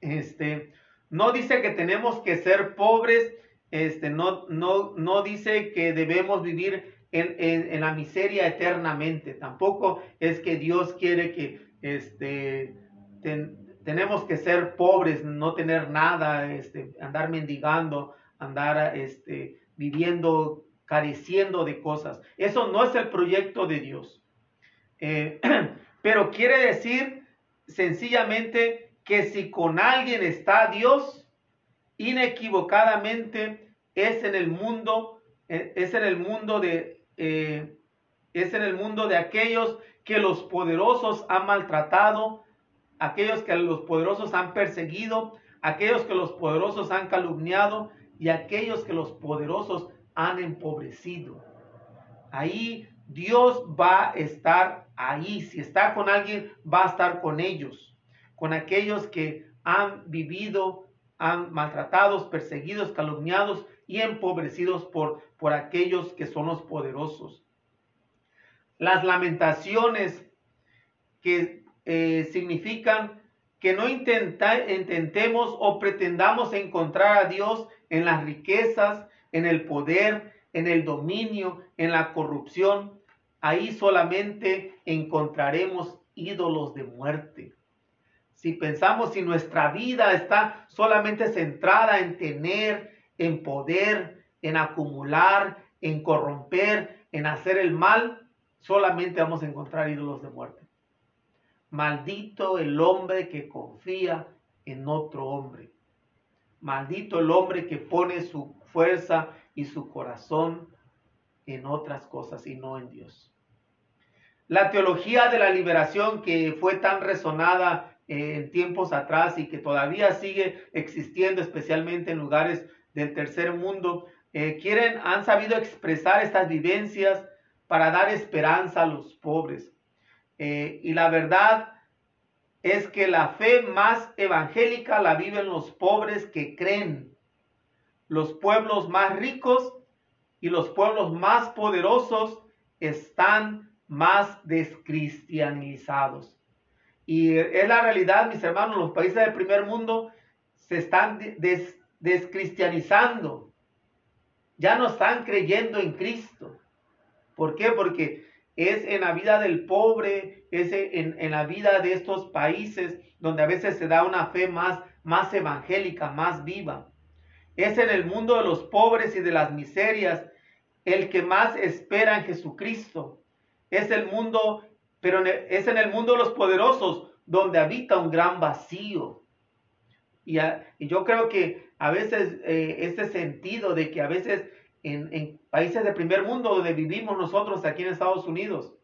Este, no dice que tenemos que ser pobres, este, no, no, no dice que debemos vivir en, la miseria eternamente. Tampoco es que Dios quiere que este, tenemos que ser pobres, no tener nada, este, andar mendigando, andar este, viviendo, careciendo de cosas. Eso no es el proyecto de Dios. Eh, pero quiere decir sencillamente que si con alguien está Dios, inequivocadamente es en el mundo, eh, es en el mundo de, eh, es en el mundo de aquellos que los poderosos han maltratado, aquellos que los poderosos han perseguido, aquellos que los poderosos han calumniado y aquellos que los poderosos han empobrecido. Ahí Dios va a estar ahí. Si está con alguien, va a estar con ellos, con aquellos que han vivido, han maltratados, perseguidos, calumniados y empobrecidos por, por aquellos que son los poderosos. Las lamentaciones que eh, significan que no intentemos o pretendamos encontrar a Dios en las riquezas, en el poder, en el dominio, en la corrupción. Ahí solamente encontraremos ídolos de muerte. Si pensamos si nuestra vida está solamente centrada en tener, en poder, en acumular, en corromper, en hacer el mal, solamente vamos a encontrar ídolos de muerte. Maldito el hombre que confía en otro hombre. Maldito el hombre que pone su fuerza y su corazón en otras cosas y no en Dios. La teología de la liberación que fue tan resonada en tiempos atrás y que todavía sigue existiendo, especialmente en lugares del tercer mundo, eh, quieren, han sabido expresar estas vivencias para dar esperanza a los pobres. Eh, y la verdad es que la fe más evangélica la viven los pobres que creen. Los pueblos más ricos y los pueblos más poderosos están más descristianizados. Y es la realidad, mis hermanos, los países del primer mundo se están descristianizando. Ya no están creyendo en Cristo. ¿Por qué? Porque es en la vida del pobre, es en, en, la vida de estos países donde a veces se da una fe más, más evangélica, más viva. Es en el mundo de los pobres y de las miserias el que más espera en Jesucristo. Es el mundo, pero es en el mundo de los poderosos donde habita un gran vacío. Y, yo creo que a veces eh, ese sentido de que a veces en, países de primer mundo donde vivimos nosotros aquí en Estados Unidos,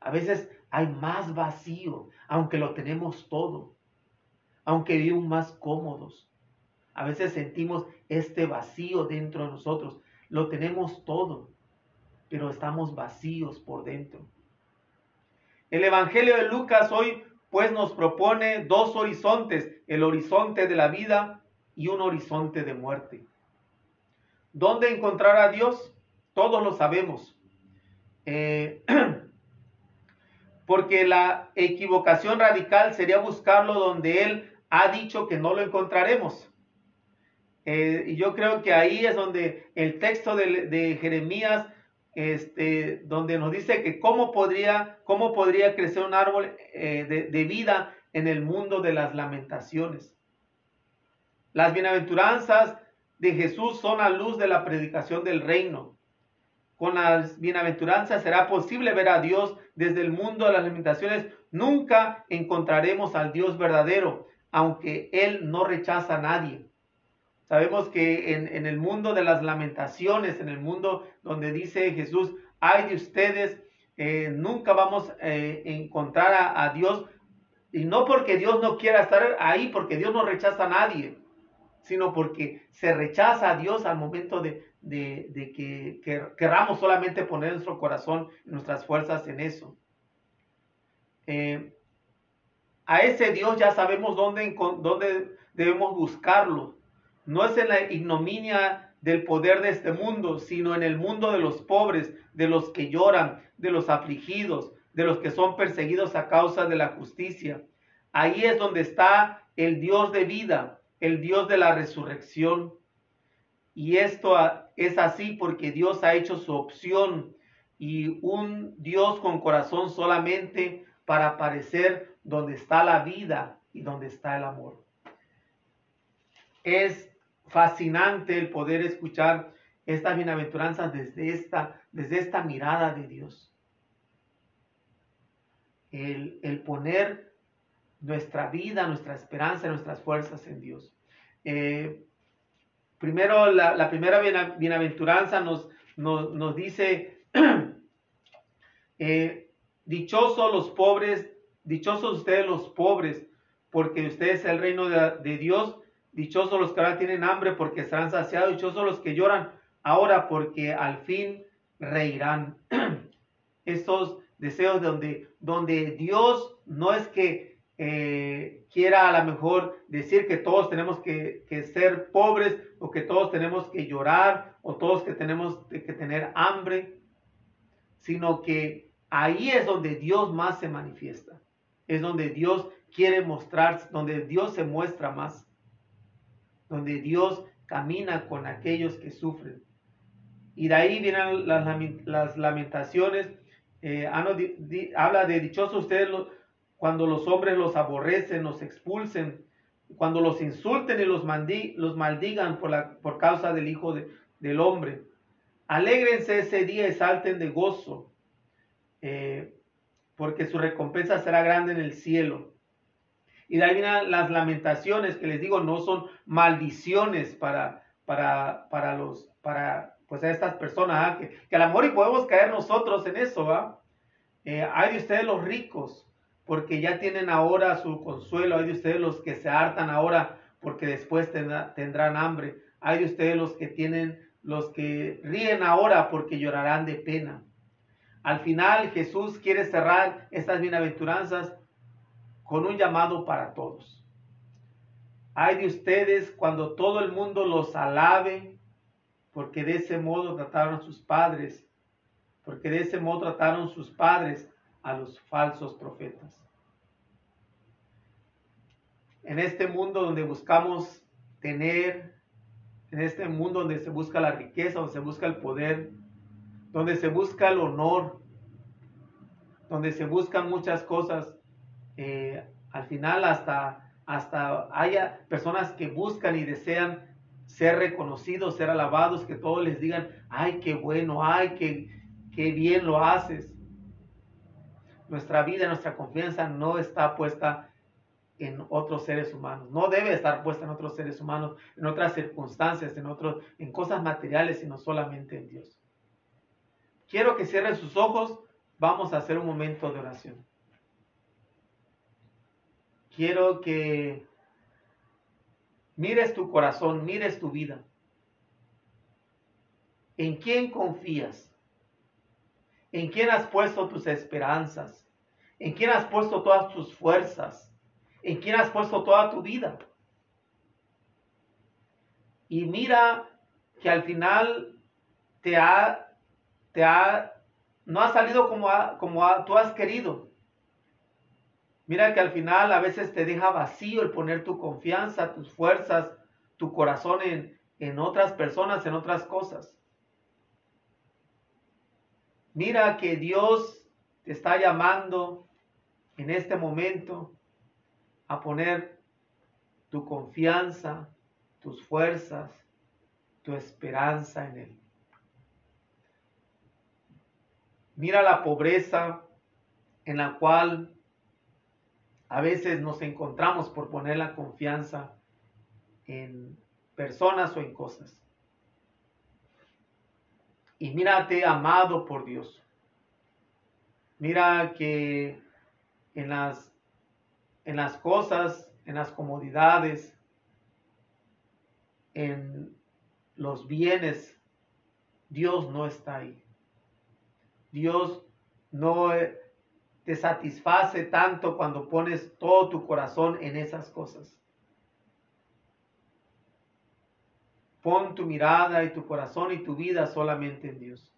a veces hay más vacío, aunque lo tenemos todo, aunque vivimos más cómodos. A veces sentimos este vacío dentro de nosotros. Lo tenemos todo, pero estamos vacíos por dentro. El Evangelio de Lucas hoy pues nos propone dos horizontes, el horizonte de la vida y un horizonte de muerte. ¿Dónde encontrar a Dios? Todos lo sabemos. Eh, porque la equivocación radical sería buscarlo donde Él ha dicho que no lo encontraremos. Eh, y yo creo que ahí es donde el texto de, Jeremías, este, donde nos dice que cómo podría, cómo podría crecer un árbol eh, de, vida en el mundo de las lamentaciones. Las bienaventuranzas de Jesús son la luz de la predicación del reino. Con las bienaventuranzas será posible ver a Dios desde el mundo de las limitaciones. Nunca encontraremos al Dios verdadero, aunque Él no rechaza a nadie. Sabemos que en, el mundo de las lamentaciones, en el mundo donde dice Jesús, hay de ustedes, eh, nunca vamos a eh, encontrar a, a Dios. Y no porque Dios no quiera estar ahí, porque Dios no rechaza a nadie sino porque se rechaza a Dios al momento de, que, querramos solamente poner nuestro corazón, nuestras fuerzas en eso. Eh, a ese Dios ya sabemos dónde, dónde debemos buscarlo. No es en la ignominia del poder de este mundo, sino en el mundo de los pobres, de los que lloran, de los afligidos, de los que son perseguidos a causa de la justicia. Ahí es donde está el Dios de vida, el Dios de la resurrección. Y esto es así porque Dios ha hecho su opción y un Dios con corazón solamente para aparecer donde está la vida y donde está el amor. Es fascinante el poder escuchar estas bienaventuranzas desde esta, desde esta mirada de Dios. El, el poner nuestra vida, nuestra esperanza, nuestras fuerzas en Dios. Eh, Primero, la, primera bienaventuranza nos, nos, dice, eh, dichosos los pobres, dichosos ustedes los pobres, porque ustedes es el reino de, de Dios, dichosos los que ahora tienen hambre porque serán saciados, dichosos los que lloran ahora porque al fin reirán. Estos deseos donde, donde Dios no es que eh, quiera a lo mejor decir que todos tenemos que, ser pobres o que todos tenemos que llorar o todos que tenemos que tener hambre, sino que ahí es donde Dios más se manifiesta, es donde Dios quiere mostrar, donde Dios se muestra más, donde Dios camina con aquellos que sufren. Y de ahí vienen las, lamentaciones. Eh, habla de dichosos ustedes cuando los hombres los aborrecen, los expulsen, cuando los insulten y los, maldigan por, la, por causa del Hijo del Hombre. Alégrense ese día y salten de gozo, eh, porque su recompensa será grande en el cielo. Y de ahí vienen las lamentaciones que les digo, no son maldiciones para, para, para los, para pues a estas personas, ¿ah? que, que, a lo mejor y podemos caer nosotros en eso, ¿va? Eh, hay de ustedes los ricos, porque ya tienen ahora su consuelo, hay de ustedes los que se hartan ahora, porque después tendrán hambre, hay de ustedes los que tienen, los que ríen ahora, porque llorarán de pena. Al final Jesús quiere cerrar estas bienaventuranzas con un llamado para todos. Hay de ustedes cuando todo el mundo los alabe porque de ese modo trataron sus padres, porque de ese modo trataron sus padres a los falsos profetas. En este mundo donde buscamos tener, en este mundo donde se busca la riqueza, donde se busca el poder, donde se busca el honor, donde se buscan muchas cosas, eh, al final hasta, hasta haya personas que buscan y desean ser reconocidos, ser alabados, que todos les digan, ay, qué bueno, ay, qué, qué bien lo haces. Nuestra vida, nuestra confianza no está puesta en otros seres humanos, no debe estar puesta en otros seres humanos, en otras circunstancias, en otros, en cosas materiales, sino solamente en Dios. Quiero que cierren sus ojos, vamos a hacer un momento de oración. Quiero que mires tu corazón, mires tu vida. ¿En quién confías? ¿En quién has puesto tus esperanzas? ¿En quién has puesto todas tus fuerzas? ¿En quién has puesto toda tu vida? Y mira que al final te ha, te ha, no ha salido como, como tú has querido. Mira que al final a veces te deja vacío el poner tu confianza, tus fuerzas, tu corazón en, en otras personas, en otras cosas. Mira que Dios te está llamando en este momento a poner tu confianza, tus fuerzas, tu esperanza en Él. Mira la pobreza en la cual a veces nos encontramos por poner la confianza en personas o en cosas. Y mírate amado por Dios. Mira que en las, en las cosas, en las comodidades, en los bienes, Dios no está ahí. Dios no, te satisface tanto cuando pones todo tu corazón en esas cosas. Pon tu mirada y tu corazón y tu vida solamente en Dios.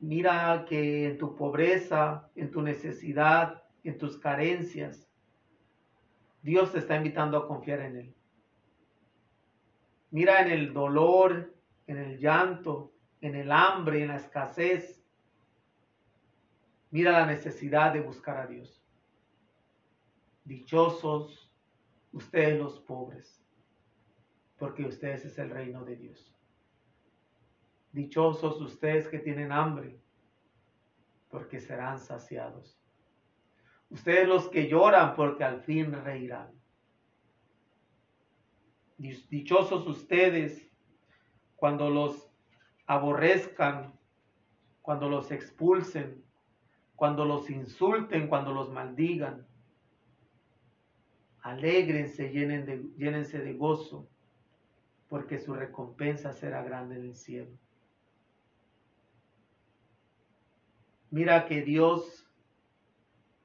Mira que en tu pobreza, en tu necesidad, en tus carencias, Dios te está invitando a confiar en Él. Mira en el dolor, en el llanto, en el hambre, en la escasez, Mira la necesidad de buscar a Dios. Dichosos ustedes los pobres, porque ustedes es el reino de Dios. Dichosos ustedes que tienen hambre, porque serán saciados. Ustedes los que lloran, porque al fin reirán. Dichosos ustedes cuando los aborrezcan, cuando los expulsen, cuando los insulten, cuando los maldigan. Alégrense, llenen de, llénense de gozo, porque su recompensa será grande en el cielo. Mira que Dios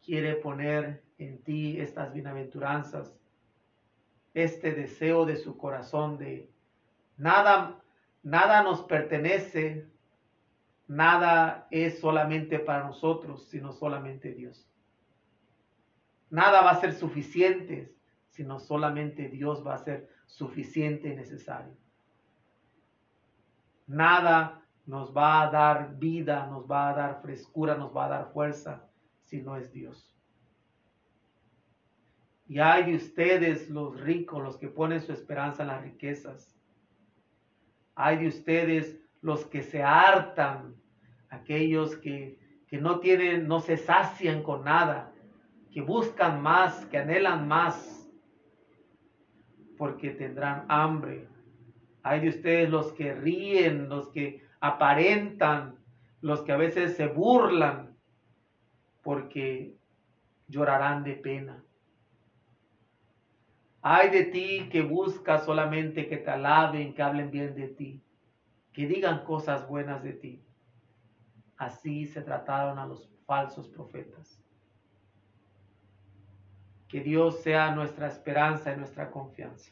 quiere poner en ti estas bienaventuranzas, este deseo de su corazón de nada, nada nos pertenece, nada es solamente para nosotros, sino solamente Dios. Nada va a ser suficiente, sino solamente Dios va a ser suficiente y necesario. Nada nos va a dar vida, nos va a dar frescura, nos va a dar fuerza, si no es Dios. Y hay de ustedes los ricos, los que ponen su esperanza en las riquezas. Hay de ustedes los que se hartan, aquellos que, que no tienen, no se sacian con nada, que buscan más, que anhelan más, porque tendrán hambre. Hay de ustedes los que ríen, los que aparentan, los que a veces se burlan, porque llorarán de pena. Hay de ti que buscas solamente que te alaben, que hablen bien de ti, que digan cosas buenas de ti. Así se trataron a los falsos profetas. Que Dios sea nuestra esperanza y nuestra confianza.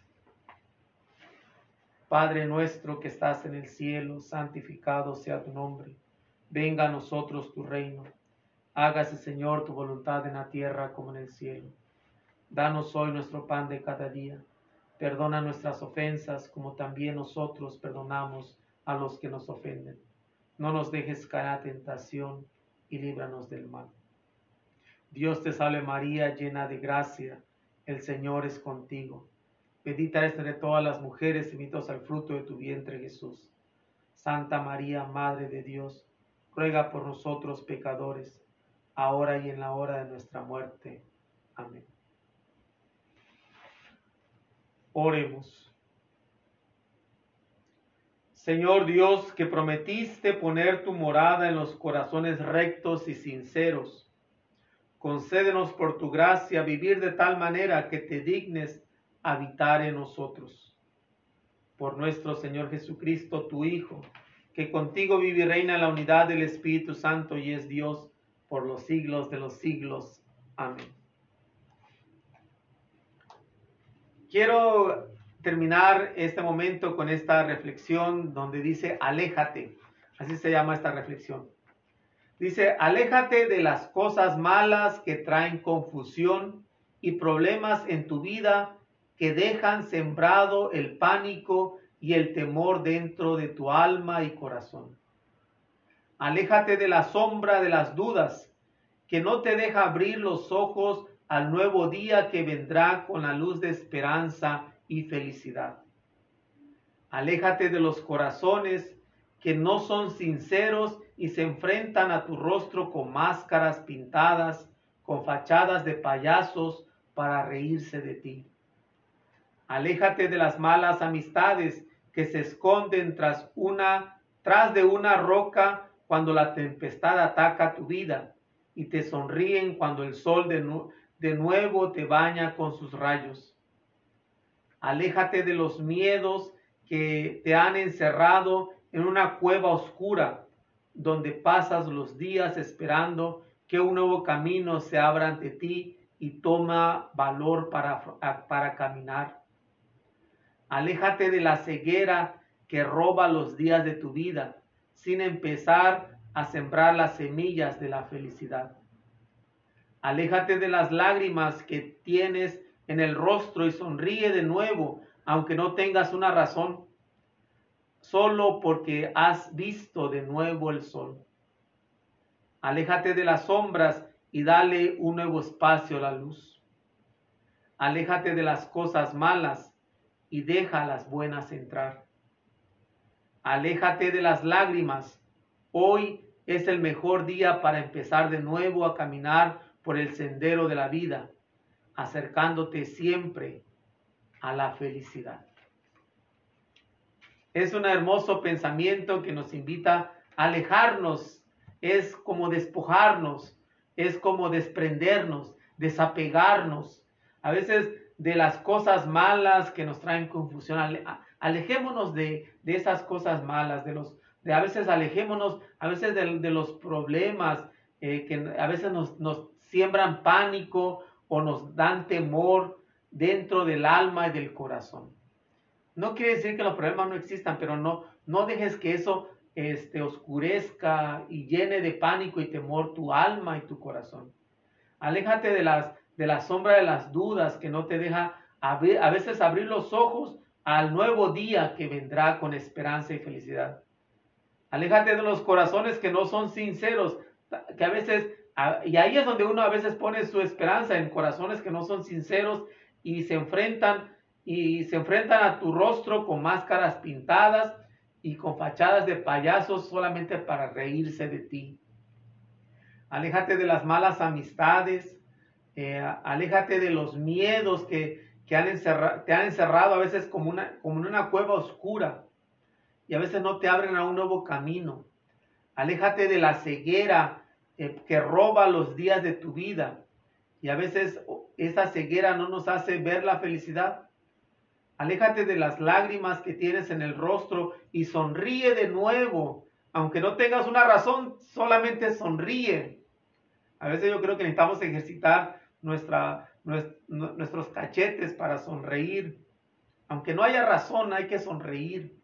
Padre nuestro que estás en el cielo, santificado sea tu nombre. Venga a nosotros tu reino. Hágase, Señor, tu voluntad en la tierra como en el cielo. Danos hoy nuestro pan de cada día. Perdona nuestras ofensas como también nosotros perdonamos a los que nos ofenden. No nos dejes caer a tentación y líbranos del mal. Dios te salve María, llena de gracia. El Señor es contigo. Bendita eres entre todas las mujeres y bendito al fruto de tu vientre Jesús. Santa María, Madre de Dios, ruega por nosotros pecadores, ahora y en la hora de nuestra muerte. Amén. Oremos. Señor Dios, que prometiste poner tu morada en los corazones rectos y sinceros, concédenos por tu gracia vivir de tal manera que te dignes habitar en nosotros. Por nuestro Señor Jesucristo, tu Hijo, que contigo vive y reina en la unidad del Espíritu Santo y es Dios por los siglos de los siglos. Amén. Quiero terminar este momento con esta reflexión donde dice, aléjate. Así se llama esta reflexión. Dice, aléjate de las cosas malas que traen confusión y problemas en tu vida que dejan sembrado el pánico y el temor dentro de tu alma y corazón. Aléjate de la sombra de las dudas que no te deja abrir los ojos al nuevo día que vendrá con la luz de esperanza y felicidad. Aléjate de los corazones que no son sinceros y se enfrentan a tu rostro con máscaras pintadas, con fachadas de payasos para reírse de ti. Aléjate de las malas amistades que se esconden tras una tras de una roca cuando la tempestad ataca tu vida y te sonríen cuando el sol de, de nuevo te baña con sus rayos. Aléjate de los miedos que te han encerrado en una cueva oscura, donde pasas los días esperando que un nuevo camino se abra ante ti y toma valor para, para caminar. Aléjate de la ceguera que roba los días de tu vida, sin empezar a sembrar las semillas de la felicidad. Aléjate de las lágrimas que tienes en el rostro y sonríe de nuevo, aunque no tengas una razón, solo porque has visto de nuevo el sol. Aléjate de las sombras y dale un nuevo espacio a la luz. Aléjate de las cosas malas y deja las buenas entrar. Aléjate de las lágrimas. Hoy es el mejor día para empezar de nuevo a caminar por el sendero de la vida, acercándote siempre a la felicidad. Es un hermoso pensamiento que nos invita a alejarnos, es como despojarnos, es como desprendernos, desapegarnos. A veces de las cosas malas que nos traen confusión. Alejémonos de, esas cosas malas, de los, de a veces alejémonos, a veces de, los problemas eh, que a veces nos, nos siembran pánico o nos dan temor dentro del alma y del corazón. No quiere decir que los problemas no existan, pero no, no dejes que eso este, oscurezca y llene de pánico y temor tu alma y tu corazón. Aléjate de las de la sombra de las dudas que no te deja a, veces abrir los ojos al nuevo día que vendrá con esperanza y felicidad. Aléjate de los corazones que no son sinceros, que a veces, y ahí es donde uno a veces pone su esperanza en corazones que no son sinceros y se enfrentan y se enfrentan a tu rostro con máscaras pintadas y con fachadas de payasos solamente para reírse de ti. Aléjate de las malas amistades, eh, aléjate de los miedos que, te han encerrado a veces como, una, como en una cueva oscura y a veces no te abren a un nuevo camino. Aléjate de la ceguera eh, que roba los días de tu vida y a veces esa ceguera no nos hace ver la felicidad. Aléjate de las lágrimas que tienes en el rostro y sonríe de nuevo. Aunque no tengas una razón, solamente sonríe. A veces yo creo que necesitamos ejercitar nuestra, nuestros cachetes para sonreír. Aunque no haya razón, hay que sonreír.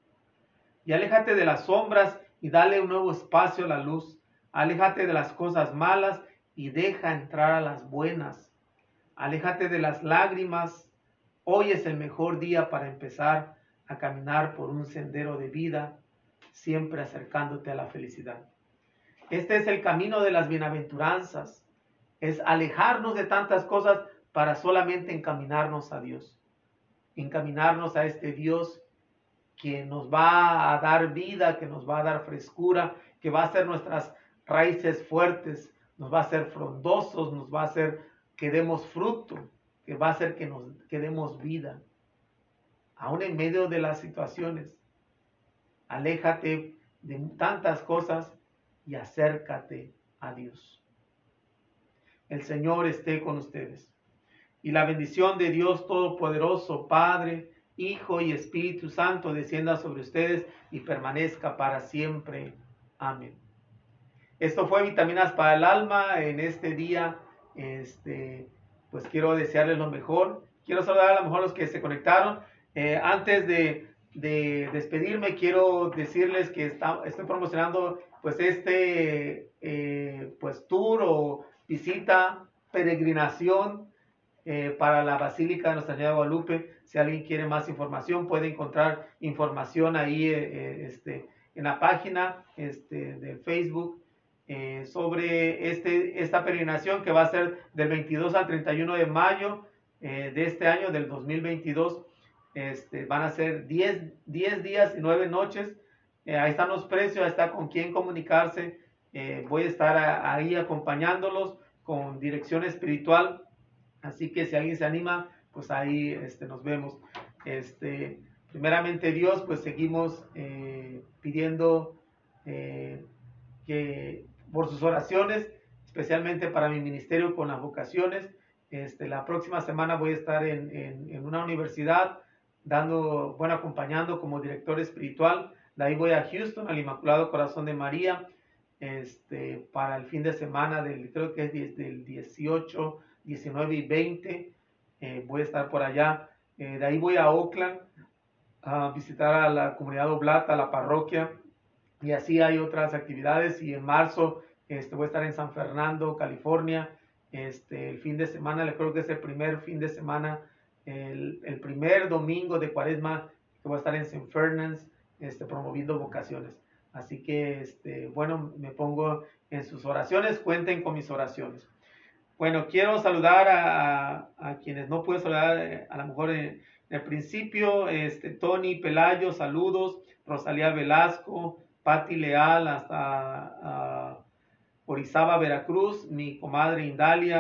Y aléjate de las sombras y dale un nuevo espacio a la luz. Aléjate de las cosas malas y deja entrar a las buenas. Aléjate de las lágrimas. Hoy es el mejor día para empezar a caminar por un sendero de vida, siempre acercándote a la felicidad. Este es el camino de las bienaventuranzas es alejarnos de tantas cosas para solamente encaminarnos a Dios, encaminarnos a este Dios que nos va a dar vida, que nos va a dar frescura, que va a hacer nuestras raíces fuertes, nos va a hacer frondosos, nos va a hacer que demos fruto, que va a hacer que nos que demos vida. Aún en medio de las situaciones, aléjate de tantas cosas y acércate a Dios. El Señor esté con ustedes. Y la bendición de Dios Todopoderoso, Padre, Hijo y Espíritu Santo, descienda sobre ustedes y permanezca para siempre. Amén. Esto fue Vitaminas para el Alma en este día. Este, pues quiero desearles lo mejor. Quiero saludar a lo mejor los que se conectaron. Eh, antes de, despedirme, quiero decirles que estoy promocionando pues este eh, pues tour o visita, peregrinación eh, para la Basílica de Nuestra Señora de Guadalupe. Si alguien quiere más información, puede encontrar información ahí este, en la página este, de Facebook sobre este, esta peregrinación que va a ser del 22 al 31 de mayo de este año, del 2022. Este, van a ser 10, 10 días y 9 noches. ahí están los precios, ahí está con quién comunicarse. Eh, voy a estar ahí acompañándolos con dirección espiritual. Así que si alguien se anima, pues ahí este, nos vemos. Este, primeramente Dios, pues seguimos eh, pidiendo eh, que por sus oraciones, especialmente para mi ministerio con las vocaciones. Este, la próxima semana voy a estar en, en una universidad dando, bueno, acompañando como director espiritual. De ahí voy a Houston, al Inmaculado Corazón de María este, para el fin de semana del, creo que es desde el 18, 19 y 20. Eh, voy a estar por allá. Eh, de ahí voy a Oakland a visitar a la comunidad oblata, a la parroquia. Y así hay otras actividades. Y en marzo este, voy a estar en San Fernando, California. Este, el fin de semana, le creo que es el primer fin de semana, el, el primer domingo de cuaresma que voy a estar en San Fernando, este, promoviendo vocaciones. Así que, este, bueno, me pongo en sus oraciones, cuenten con mis oraciones. Bueno, quiero saludar a, quienes no puedo saludar, eh, a lo mejor en, el principio, este, Tony Pelayo, saludos, Rosalía Velasco, Patti Leal, hasta Orizaba, Veracruz, mi comadre Indalia,